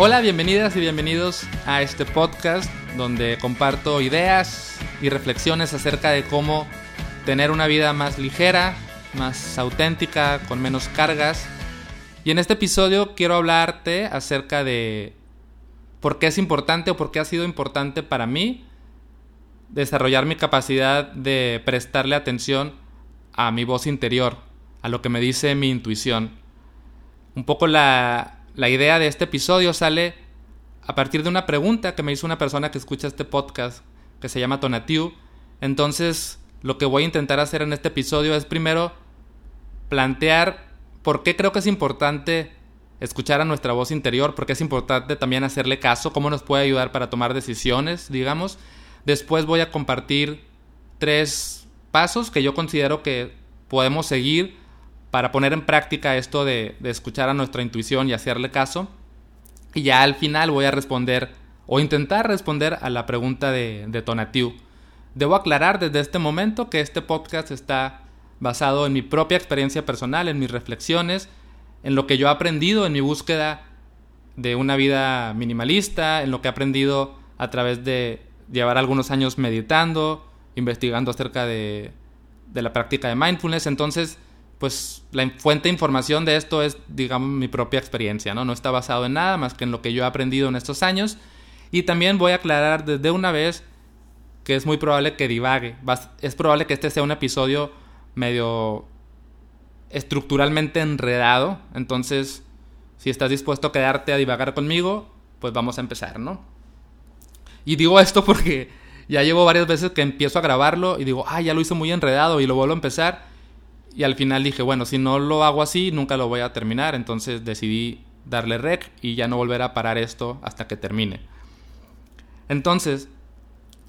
Hola, bienvenidas y bienvenidos a este podcast donde comparto ideas y reflexiones acerca de cómo tener una vida más ligera, más auténtica, con menos cargas. Y en este episodio quiero hablarte acerca de por qué es importante o por qué ha sido importante para mí desarrollar mi capacidad de prestarle atención a mi voz interior, a lo que me dice mi intuición. Un poco la, la idea de este episodio sale a partir de una pregunta que me hizo una persona que escucha este podcast, que se llama Tonatiu. Entonces, lo que voy a intentar hacer en este episodio es primero plantear por qué creo que es importante escuchar a nuestra voz interior, porque es importante también hacerle caso, cómo nos puede ayudar para tomar decisiones, digamos. Después voy a compartir tres pasos que yo considero que podemos seguir para poner en práctica esto de, escuchar a nuestra intuición y hacerle caso. Y ya al final voy a responder o intentar responder a la pregunta de, de Tonatiu. Debo aclarar desde este momento que este podcast está basado en mi propia experiencia personal, en mis reflexiones, en lo que yo he aprendido en mi búsqueda de una vida minimalista, en lo que he aprendido a través de llevar algunos años meditando, investigando acerca de, de la práctica de mindfulness. Entonces, pues la fuente de información de esto es, digamos, mi propia experiencia, ¿no? No está basado en nada más que en lo que yo he aprendido en estos años. Y también voy a aclarar desde una vez que es muy probable que divague. Es probable que este sea un episodio medio estructuralmente enredado. Entonces, si estás dispuesto a quedarte a divagar conmigo, pues vamos a empezar, ¿no? Y digo esto porque ya llevo varias veces que empiezo a grabarlo y digo, ah, ya lo hice muy enredado y lo vuelvo a empezar y al final dije, bueno, si no lo hago así, nunca lo voy a terminar. Entonces decidí darle rec y ya no volver a parar esto hasta que termine. Entonces,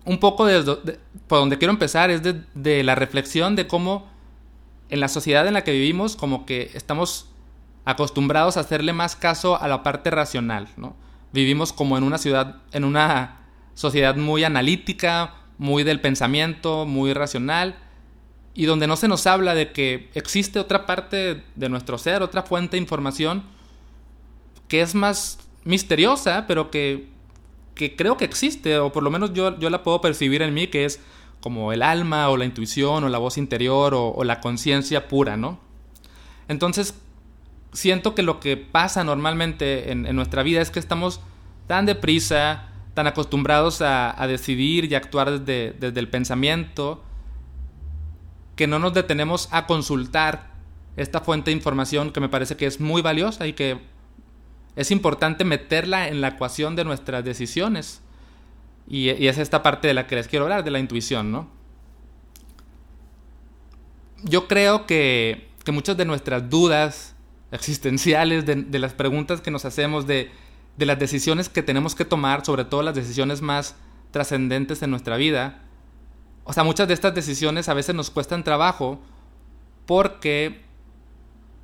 un poco de, por donde quiero empezar es de, la reflexión de cómo en la sociedad en la que vivimos, como que estamos acostumbrados a hacerle más caso a la parte racional, ¿no? Vivimos como en una ciudad, en una sociedad muy analítica, muy del pensamiento, muy racional y donde no se nos habla de que existe otra parte de nuestro ser, otra fuente de información que es más misteriosa, pero que, que creo que existe, o por lo menos yo, yo la puedo percibir en mí, que es como el alma o la intuición o la voz interior o, la conciencia pura, ¿no? Entonces, siento que lo que pasa normalmente en, nuestra vida es que estamos tan deprisa, tan acostumbrados a, decidir y actuar desde, desde el pensamiento, que no nos detenemos a consultar esta fuente de información que me parece que es muy valiosa y que es importante meterla en la ecuación de nuestras decisiones. Y, es esta parte de la que les quiero hablar, de la intuición, ¿no? Yo creo que, muchas de nuestras dudas existenciales, de, de, las preguntas que nos hacemos, de, de las decisiones que tenemos que tomar, sobre todo las decisiones más trascendentes en nuestra vida, o sea, muchas de estas decisiones a veces nos cuestan trabajo porque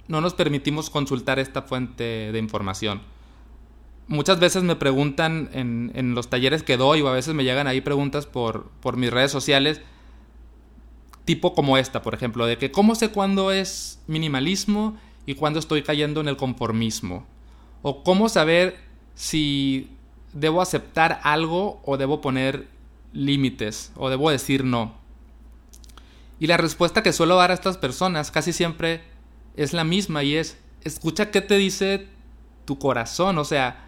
no nos permitimos consultar esta fuente de información. Muchas veces me preguntan en, los talleres que doy o a veces me llegan ahí preguntas por, por mis redes sociales tipo como esta, por ejemplo, de que cómo sé cuándo es minimalismo y cuándo estoy cayendo en el conformismo. O cómo saber si debo aceptar algo o debo poner límites o debo decir no. Y la respuesta que suelo dar a estas personas casi siempre es la misma y es, escucha qué te dice tu corazón, o sea,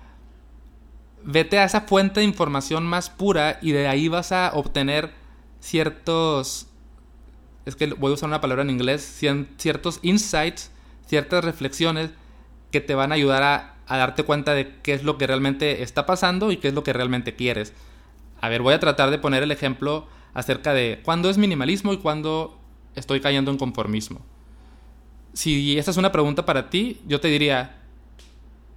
vete a esa fuente de información más pura y de ahí vas a obtener ciertos, es que voy a usar una palabra en inglés, ciertos insights, ciertas reflexiones que te van a ayudar a, a darte cuenta de qué es lo que realmente está pasando y qué es lo que realmente quieres. A ver, voy a tratar de poner el ejemplo acerca de cuándo es minimalismo y cuándo estoy cayendo en conformismo. Si esta es una pregunta para ti, yo te diría,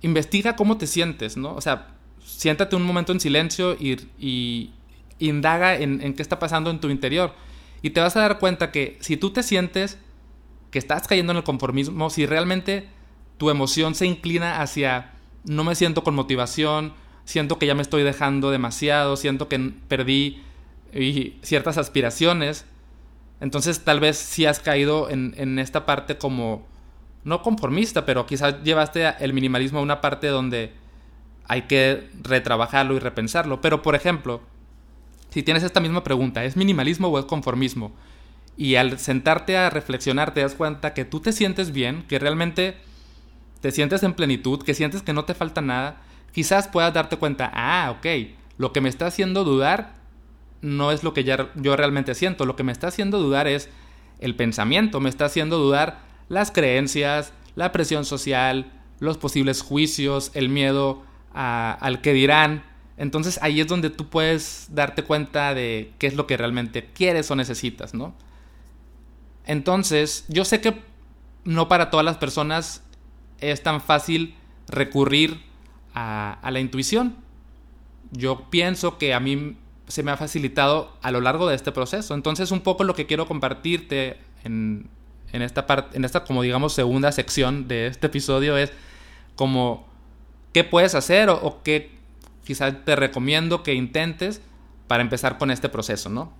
investiga cómo te sientes, ¿no? O sea, siéntate un momento en silencio y, indaga en, en, qué está pasando en tu interior. Y te vas a dar cuenta que si tú te sientes que estás cayendo en el conformismo, si realmente tu emoción se inclina hacia no me siento con motivación, siento que ya me estoy dejando demasiado, siento que perdí ciertas aspiraciones. Entonces tal vez si has caído en, esta parte como, no conformista, pero quizás llevaste el minimalismo a una parte donde hay que retrabajarlo y repensarlo. Pero, por ejemplo, si tienes esta misma pregunta, ¿es minimalismo o es conformismo? Y al sentarte a reflexionar te das cuenta que tú te sientes bien, que realmente te sientes en plenitud, que sientes que no te falta nada, quizás puedas darte cuenta, ah, ok, lo que me está haciendo dudar no es lo que yo realmente siento, lo que me está haciendo dudar es el pensamiento, me está haciendo dudar las creencias, la presión social, los posibles juicios, el miedo al que dirán. Entonces ahí es donde tú puedes darte cuenta de qué es lo que realmente quieres o necesitas, ¿no? Entonces, yo sé que no para todas las personas es tan fácil recurrir a, la intuición. Yo pienso que a mí se me ha facilitado a lo largo de este proceso. Entonces, un poco lo que quiero compartirte en, esta parte, en esta como digamos segunda sección de este episodio es como qué puedes hacer o, qué quizás te recomiendo que intentes para empezar con este proceso, ¿no?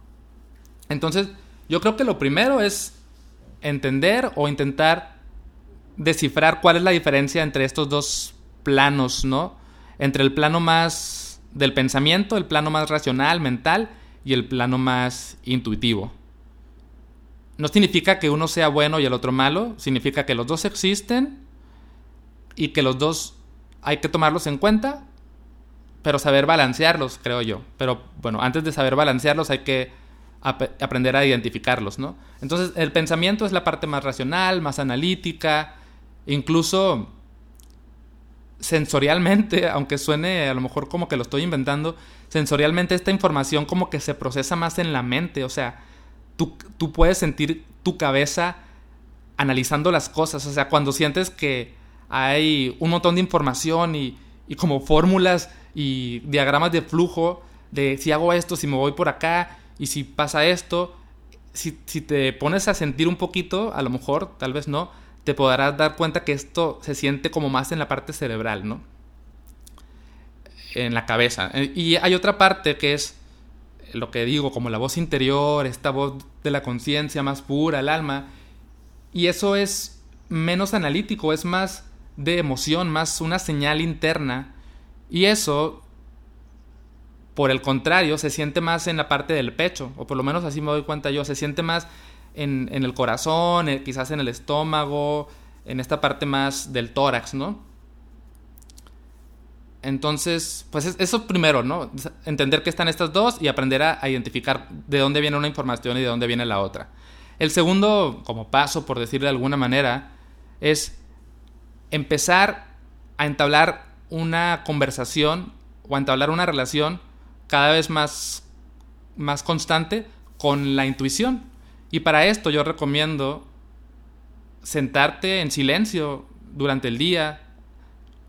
Entonces, yo creo que lo primero es entender o intentar descifrar cuál es la diferencia entre estos dos planos, ¿no? Entre el plano más del pensamiento, el plano más racional, mental y el plano más intuitivo. No significa que uno sea bueno y el otro malo, significa que los dos existen y que los dos hay que tomarlos en cuenta, pero saber balancearlos, creo yo. Pero bueno, antes de saber balancearlos hay que aprender a identificarlos, ¿no? Entonces, el pensamiento es la parte más racional, más analítica, incluso sensorialmente, aunque suene a lo mejor como que lo estoy inventando, sensorialmente esta información como que se procesa más en la mente, o sea, tú, puedes sentir tu cabeza analizando las cosas, o sea, cuando sientes que hay un montón de información y, como fórmulas y diagramas de flujo de si hago esto, si me voy por acá y si pasa esto, si te pones a sentir un poquito, a lo mejor, tal vez no, te podrás dar cuenta que esto se siente como más en la parte cerebral, ¿no? En la cabeza. Eh, y hay otra parte que es lo que digo, como la voz interior, esta voz de la conciencia más pura, el alma. Y eso es menos analítico, es más de emoción, más una señal interna. Y eso, por el contrario, se siente más en la parte del pecho, o por lo menos así me doy cuenta yo, se siente más en, el corazón, eh, quizás en el estómago, en esta parte más del tórax, ¿no? Entonces, pues eso primero, ¿no? Entender que están estas dos y aprender a, identificar de dónde viene una información y de dónde viene la otra. El segundo, como paso, por decirlo de alguna manera, es empezar a entablar una conversación o a entablar una relación cada vez más, más constante con la intuición. Y para esto yo recomiendo sentarte en silencio durante el día,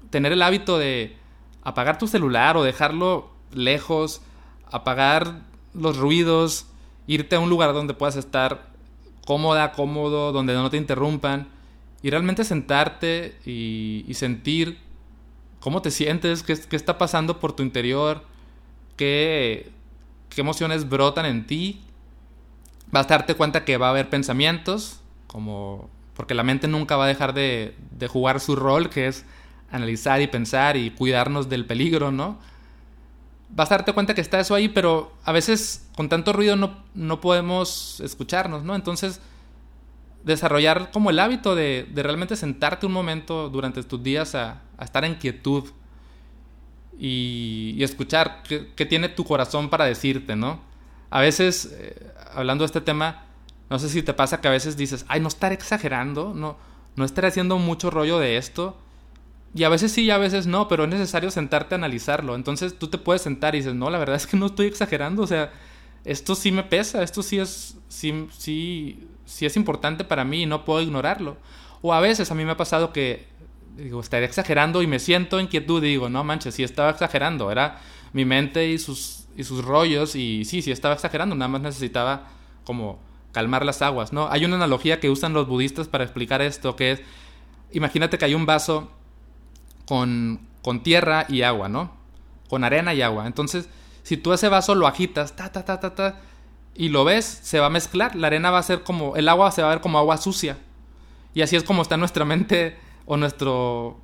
tener el hábito de apagar tu celular o dejarlo lejos, apagar los ruidos, irte a un lugar donde puedas estar cómoda, cómodo, donde no te interrumpan y realmente sentarte y, sentir cómo te sientes, qué, qué, está pasando por tu interior, qué, qué emociones brotan en ti vas a darte cuenta que va a haber pensamientos, como porque la mente nunca va a dejar de, jugar su rol, que es analizar y pensar y cuidarnos del peligro, ¿no? Vas a darte cuenta que está eso ahí, pero a veces con tanto ruido no, no podemos escucharnos, ¿no? Entonces, desarrollar como el hábito de, realmente sentarte un momento durante tus días a, estar en quietud y, escuchar qué, tiene tu corazón para decirte, ¿no? A veces eh, hablando de este tema, no sé si te pasa que a veces dices, ay, no estaré exagerando, no, no estaré haciendo mucho rollo de esto. Y a veces sí y a veces no, pero es necesario sentarte a analizarlo. Entonces tú te puedes sentar y dices, no, la verdad es que no estoy exagerando, o sea, esto sí me pesa, esto sí es, sí, sí, sí es importante para mí y no puedo ignorarlo. O a veces a mí me ha pasado que digo, estaré exagerando y me siento en quietud y digo, no manches, sí estaba exagerando, era mi mente y sus y sus rollos y sí, sí estaba exagerando, nada más necesitaba como calmar las aguas, ¿no? Hay una analogía que usan los budistas para explicar esto, que es, imagínate que hay un vaso con, con tierra y agua, ¿no? Con arena y agua. Entonces, si tú ese vaso lo agitas, ta, ta, ta, ta, ta, y lo ves, se va a mezclar, la arena va a ser como, el agua se va a ver como agua sucia. Y así es como está nuestra mente o nuestro,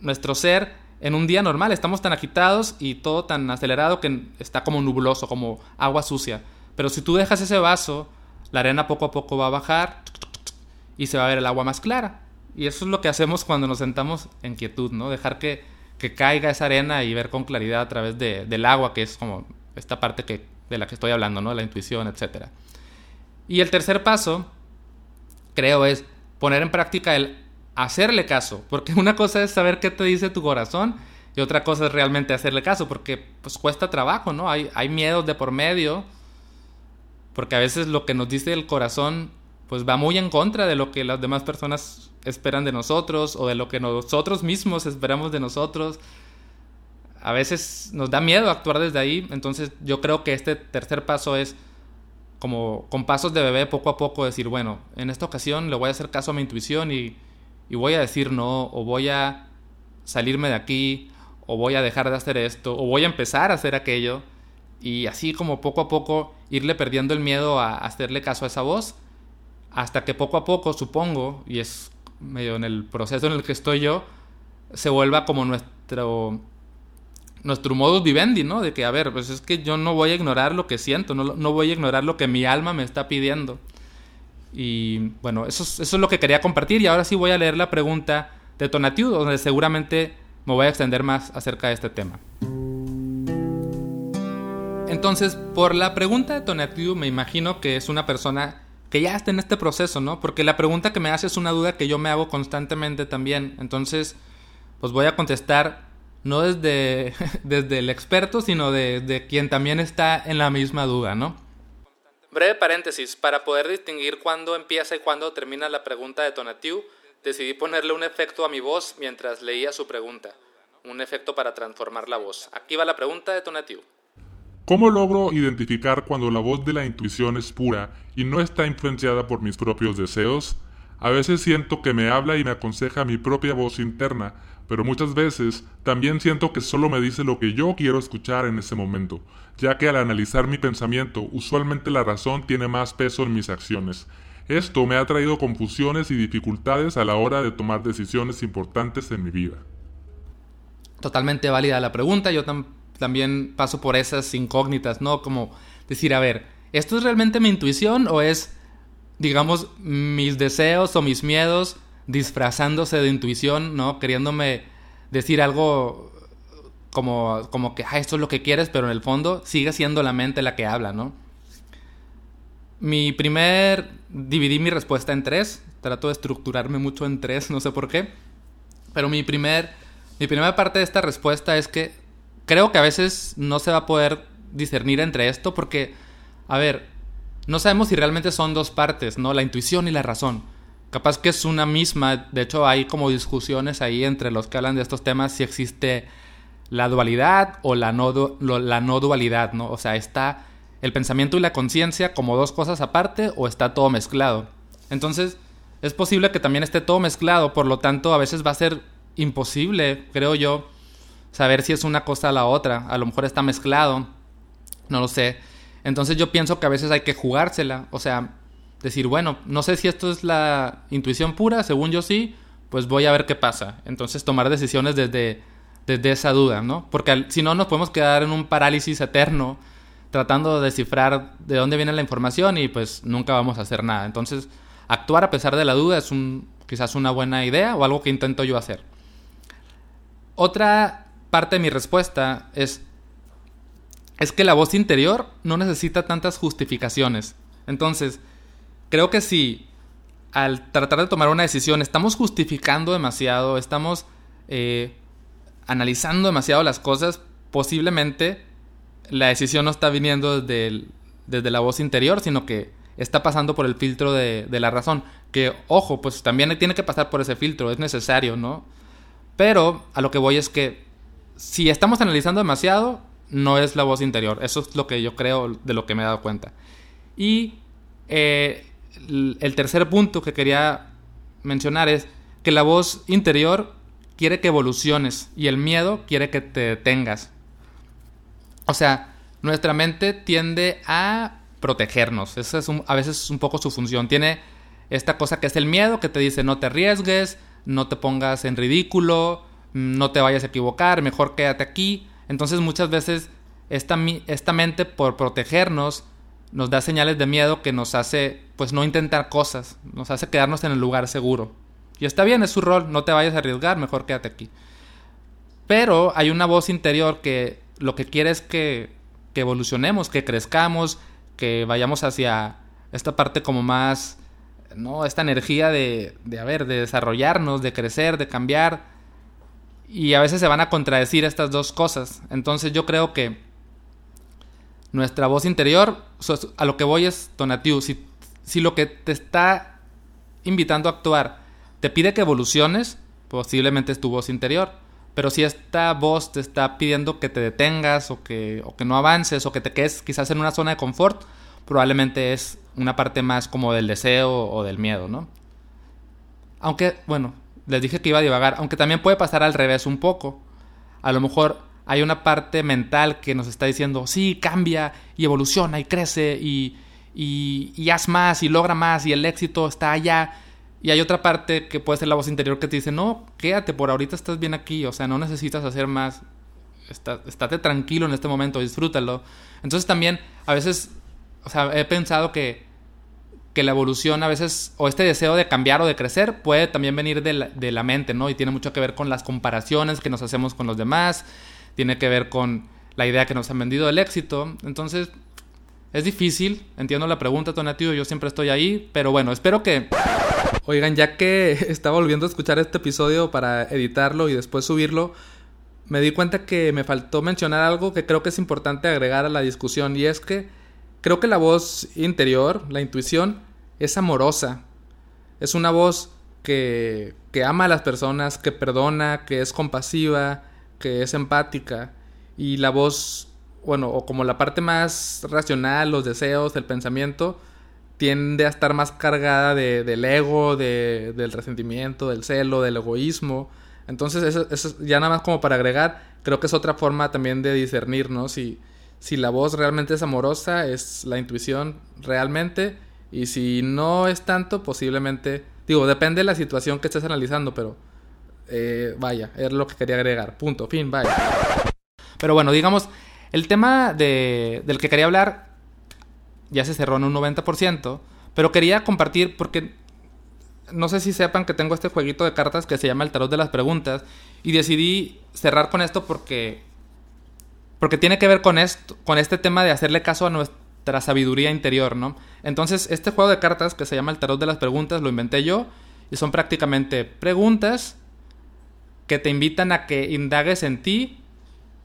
nuestro ser en un día normal. Estamos tan agitados y todo tan acelerado que está como nubloso, como agua sucia. Pero si tú dejas ese vaso, la arena poco a poco va a bajar y se va a ver el agua más clara. Y eso es lo que hacemos cuando nos sentamos en quietud, ¿no? Dejar que, que caiga esa arena y ver con claridad a través de, del agua, que es como esta parte que, de la que estoy hablando, ¿no? La intuición, etc. Y el tercer paso, creo, es poner en práctica el hacerle caso. Porque una cosa es saber qué te dice tu corazón y otra cosa es realmente hacerle caso, porque pues cuesta trabajo, ¿no? Hay, hay miedos de por medio, porque a veces lo que nos dice el corazón pues va muy en contra de lo que las demás personas esperan de nosotros o de lo que nosotros mismos esperamos de nosotros. A veces nos da miedo actuar desde ahí, entonces yo creo que este tercer paso es como con pasos de bebé poco a poco decir, bueno, en esta ocasión le voy a hacer caso a mi intuición y, y voy a decir no, o voy a salirme de aquí, o voy a dejar de hacer esto, o voy a empezar a hacer aquello, y así como poco a poco irle perdiendo el miedo a hacerle caso a esa voz hasta que poco a poco, supongo, y es medio en el proceso en el que estoy yo, se vuelva como nuestro nuestro modus vivendi, ¿no? De que, a ver, pues es que yo no voy a ignorar lo que siento, no, no voy a ignorar lo que mi alma me está pidiendo. Y bueno, eso, es lo que quería compartir y ahora sí voy a leer la pregunta de Tonatiu, donde seguramente me voy a extender más acerca de este tema. Entonces, por la pregunta de Tonatiu, me imagino que es una persona que ya está en este proceso, ¿no? Porque la pregunta que me hace es una duda que yo me hago constantemente también. Entonces, pues voy a contestar no desde, desde el experto, sino de quien también está en la misma duda, ¿no? Breve paréntesis, para poder distinguir cuándo empieza y cuándo termina la pregunta de Tonatiu, decidí ponerle un efecto a mi voz mientras leía su pregunta, un efecto para transformar la voz. Aquí va la pregunta de Tonatiu. ¿Cómo logro identificar cuando la voz de la intuición es pura y no está influenciada por mis propios deseos? A veces siento que me habla y me aconseja mi propia voz interna, pero muchas veces también siento que solo me dice lo que yo quiero escuchar en ese momento, ya que al analizar mi pensamiento usualmente la razón tiene más peso en mis acciones. Esto me ha traído confusiones y dificultades a la hora de tomar decisiones importantes en mi vida. Totalmente válida la pregunta, yo también paso por esas incógnitas, ¿no? Como decir, a ver, ¿esto es realmente mi intuición o es, digamos, mis deseos o mis miedos disfrazándose de intuición, ¿no? Queriéndome decir algo como, como que, ah, esto es lo que quieres, pero en el fondo sigue siendo la mente la que habla, ¿no? Mi primer, dividí mi respuesta en tres, trato de estructurarme mucho en tres, no sé por qué, pero mi primer, mi primera parte de esta respuesta es que creo que a veces no se va a poder discernir entre esto porque, a ver, no sabemos si realmente son dos partes, ¿no? La intuición y la razón. Capaz que es una misma, de hecho hay como discusiones ahí entre los que hablan de estos temas si existe la dualidad o la no, la no dualidad, ¿no? O sea, está el pensamiento y la conciencia como dos cosas aparte o está todo mezclado. Entonces, es posible que también esté todo mezclado, por lo tanto, a veces va a ser imposible, creo yo, saber si es una cosa a la otra. A lo mejor está mezclado, no lo sé. Entonces yo pienso que a veces hay que jugársela, o sea, decir, bueno, no sé si esto es la intuición pura, según yo sí, pues voy a ver qué pasa. Entonces tomar decisiones desde, desde esa duda, ¿no? Porque si no nos podemos quedar en un parálisis eterno tratando de descifrar de dónde viene la información y pues nunca vamos a hacer nada. Entonces, actuar a pesar de la duda es un, quizás una buena idea o algo que intento yo hacer. Otra parte de mi respuesta es, es que la voz interior no necesita tantas justificaciones. Entonces, creo que si al tratar de tomar una decisión estamos justificando demasiado, estamos eh, analizando demasiado las cosas, posiblemente la decisión no está viniendo desde, desde la voz interior, sino que está pasando por el filtro de, de, la razón. Que, ojo, pues también tiene que pasar por ese filtro, es necesario, ¿no? Pero a lo que voy es que si estamos analizando demasiado, no es la voz interior. Eso es lo que yo creo de lo que me he dado cuenta. Y eh, el tercer punto que quería mencionar es que la voz interior quiere que evoluciones y el miedo quiere que te detengas. O sea, nuestra mente tiende a protegernos. Esa es a veces un poco su función. Tiene esta cosa que es el miedo que te dice no te arriesgues, no te pongas en ridículo, no te vayas a equivocar, mejor quédate aquí. Entonces muchas veces esta, esta mente por protegernos nos da señales de miedo que nos hace pues no intentar cosas, nos hace quedarnos en el lugar seguro. Y está bien, es su rol, no te vayas a arriesgar, mejor quédate aquí. Pero hay una voz interior que lo que quiere es que, que evolucionemos, que crezcamos, que vayamos hacia esta parte como más, ¿no? Esta energía de, de, a de desarrollarnos, de crecer, de cambiar. Y a veces se van a contradecir estas dos cosas. Entonces yo creo que nuestra voz interior, a lo que voy es, Tonatiu, si, si lo que te está invitando a actuar te pide que evoluciones, posiblemente es tu voz interior. Pero si esta voz te está pidiendo que te detengas o que, o que no avances o que te quedes quizás en una zona de confort, probablemente es una parte más como del deseo o del miedo, ¿no? Aunque, bueno, les dije que iba a divagar, aunque también puede pasar al revés un poco. A lo mejor hay una parte mental que nos está diciendo, sí, cambia y evoluciona y crece y, y, y haz más y logra más y el éxito está allá y hay otra parte que puede ser la voz interior que te dice, no, quédate, por ahorita estás bien aquí, o sea, no necesitas hacer más, Está, estate tranquilo en este momento, disfrútalo. Entonces también, a veces, o sea, he pensado que, que la evolución a veces, o este deseo de cambiar o de crecer, puede también venir de la, de la mente, ¿no? Y tiene mucho que ver con las comparaciones que nos hacemos con los demás, tiene que ver con la idea que nos han vendido del éxito. Entonces, es difícil, entiendo la pregunta, Tonatio, yo siempre estoy ahí, pero bueno, espero que Oigan, ya que estaba volviendo a escuchar este episodio para editarlo y después subirlo, me di cuenta que me faltó mencionar algo que creo que es importante agregar a la discusión y es que creo que la voz interior, la intuición, es amorosa. Es una voz que, que ama a las personas, que perdona, que es compasiva, que es empática. Y la voz, bueno, o como la parte más racional, los deseos, el pensamiento, tiende a estar más cargada de, del ego, de, del resentimiento, del celo, del egoísmo. Entonces, eso, eso, ya nada más como para agregar, creo que es otra forma también de discernir, ¿no? Si, si la voz realmente es amorosa, es la intuición realmente, y si no es tanto, posiblemente, digo, depende de la situación que estés analizando, pero eh, vaya, es lo que quería agregar. Punto, fin, vaya. Pero bueno, digamos, el tema de, del que quería hablar ya se cerró en un 90%, pero quería compartir porque no sé si sepan que tengo este jueguito de cartas que se llama el tarot de las preguntas y decidí cerrar con esto porque porque tiene que ver con esto, con este tema de hacerle caso a nuestra sabiduría interior, ¿no? Entonces, este juego de cartas que se llama el tarot de las preguntas lo inventé yo y son prácticamente preguntas que te invitan a que indagues en ti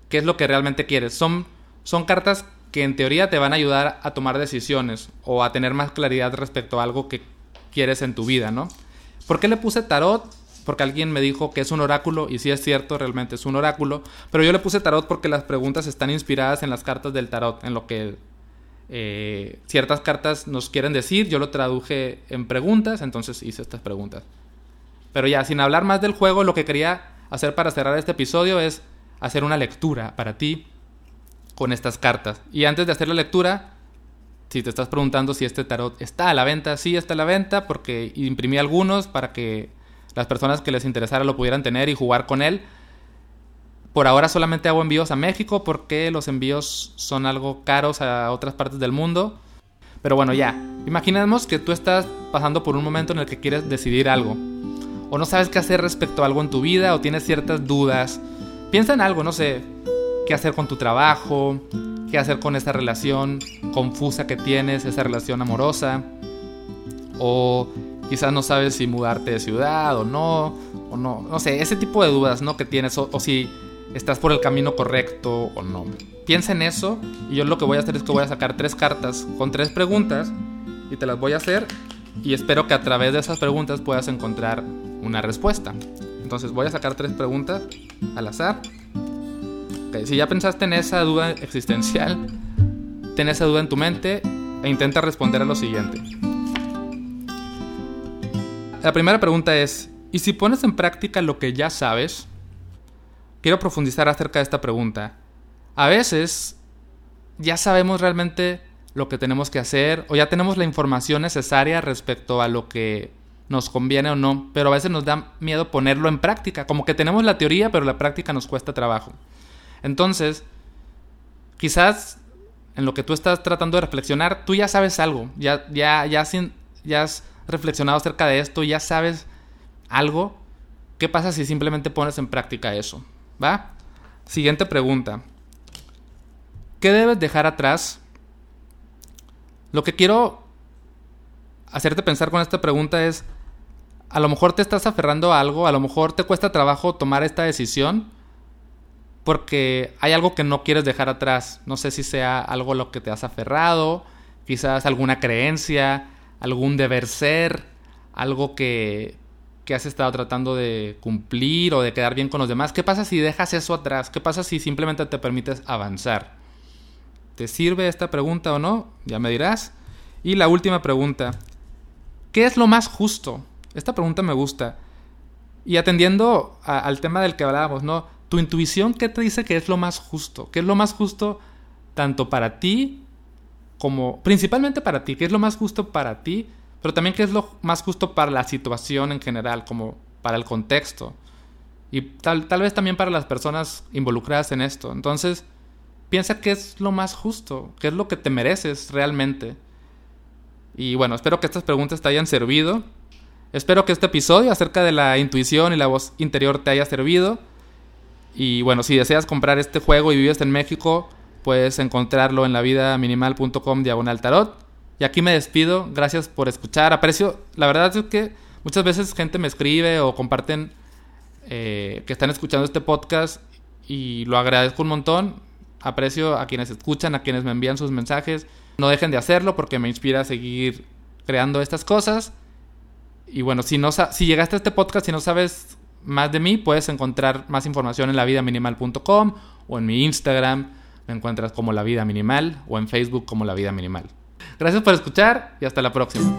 qué es lo que realmente quieres. Son son cartas que en teoría te van a ayudar a tomar decisiones o a tener más claridad respecto a algo que quieres en tu vida, ¿no? ¿Por qué le puse tarot? Porque alguien me dijo que es un oráculo y sí es cierto, realmente es un oráculo, pero yo le puse tarot porque las preguntas están inspiradas en las cartas del tarot, en lo que eh, ciertas cartas nos quieren decir, yo lo traduje en preguntas, entonces hice estas preguntas. Pero ya, sin hablar más del juego, lo que quería hacer para cerrar este episodio es hacer una lectura para ti con estas cartas. Y antes de hacer la lectura, si te estás preguntando si este tarot está a la venta, sí está a la venta porque imprimí algunos para que las personas que les interesara lo pudieran tener y jugar con él. Por ahora solamente hago envíos a México porque los envíos son algo caros a otras partes del mundo. Pero bueno, ya. Imaginemos que tú estás pasando por un momento en el que quieres decidir algo. O no sabes qué hacer respecto a algo en tu vida o tienes ciertas dudas. Piensa en algo, no sé qué hacer con tu trabajo, qué hacer con esa relación confusa que tienes, esa relación amorosa, o quizás no sabes si mudarte de ciudad o no, o no, no sé, ese tipo de dudas, ¿no? Que tienes, o, si estás por el camino correcto o no. Piensa en eso y yo lo que voy a hacer es que voy a sacar tres cartas con tres preguntas y te las voy a hacer y espero que a través de esas preguntas puedas encontrar una respuesta. Entonces voy a sacar tres preguntas al azar si ya pensaste en esa duda existencial, ten esa duda en tu mente e intenta responder a lo siguiente. La primera pregunta es, ¿y si pones en práctica lo que ya sabes? Quiero profundizar acerca de esta pregunta. A veces ya sabemos realmente lo que tenemos que hacer o ya tenemos la información necesaria respecto a lo que nos conviene o no, pero a veces nos da miedo ponerlo en práctica, como que tenemos la teoría, pero la práctica nos cuesta trabajo. Entonces, quizás en lo que tú estás tratando de reflexionar, tú ya sabes algo, ya, ya, ya, ya has reflexionado acerca de esto, ya sabes algo. ¿Qué pasa si simplemente pones en práctica eso? ¿Va? Siguiente pregunta. ¿Qué debes dejar atrás? Lo que quiero hacerte pensar con esta pregunta es, a lo mejor te estás aferrando a algo, a lo mejor te cuesta trabajo tomar esta decisión porque hay algo que no quieres dejar atrás. No sé si sea algo a lo que te has aferrado, quizás alguna creencia, algún deber ser, algo que, que has estado tratando de cumplir o de quedar bien con los demás. ¿Qué pasa si dejas eso atrás? ¿Qué pasa si simplemente te permites avanzar? ¿Te sirve esta pregunta o no? Ya me dirás. Y la última pregunta. ¿Qué es lo más justo? Esta pregunta me gusta. Y atendiendo al tema del que hablábamos, ¿no? Tu intuición, ¿qué te dice que es lo más justo? ¿Qué es lo más justo tanto para ti como, principalmente para ti? ¿Qué es lo más justo para ti? Pero también qué es lo más justo para la situación en general, como para el contexto. Y tal, tal vez también para las personas involucradas en esto. Entonces, piensa qué es lo más justo, qué es lo que te mereces realmente. Y bueno, espero que estas preguntas te hayan servido. Espero que este episodio acerca de la intuición y la voz interior te haya servido. Y bueno, si deseas comprar este juego y vives en México, puedes encontrarlo en lavidaminimal.com diagonal tarot. Y aquí me despido. Gracias por escuchar. Aprecio, la verdad es que muchas veces gente me escribe o comparten eh, que están escuchando este podcast y lo agradezco un montón. Aprecio a quienes escuchan, a quienes me envían sus mensajes. No dejen de hacerlo porque me inspira a seguir creando estas cosas. Y bueno, si, no, si llegaste a este podcast y no sabes más de mí, puedes encontrar más información en lavidaminimal.com o en mi Instagram, me encuentras como La Vida Minimal o en Facebook como La Vida Minimal. Gracias por escuchar y hasta la próxima.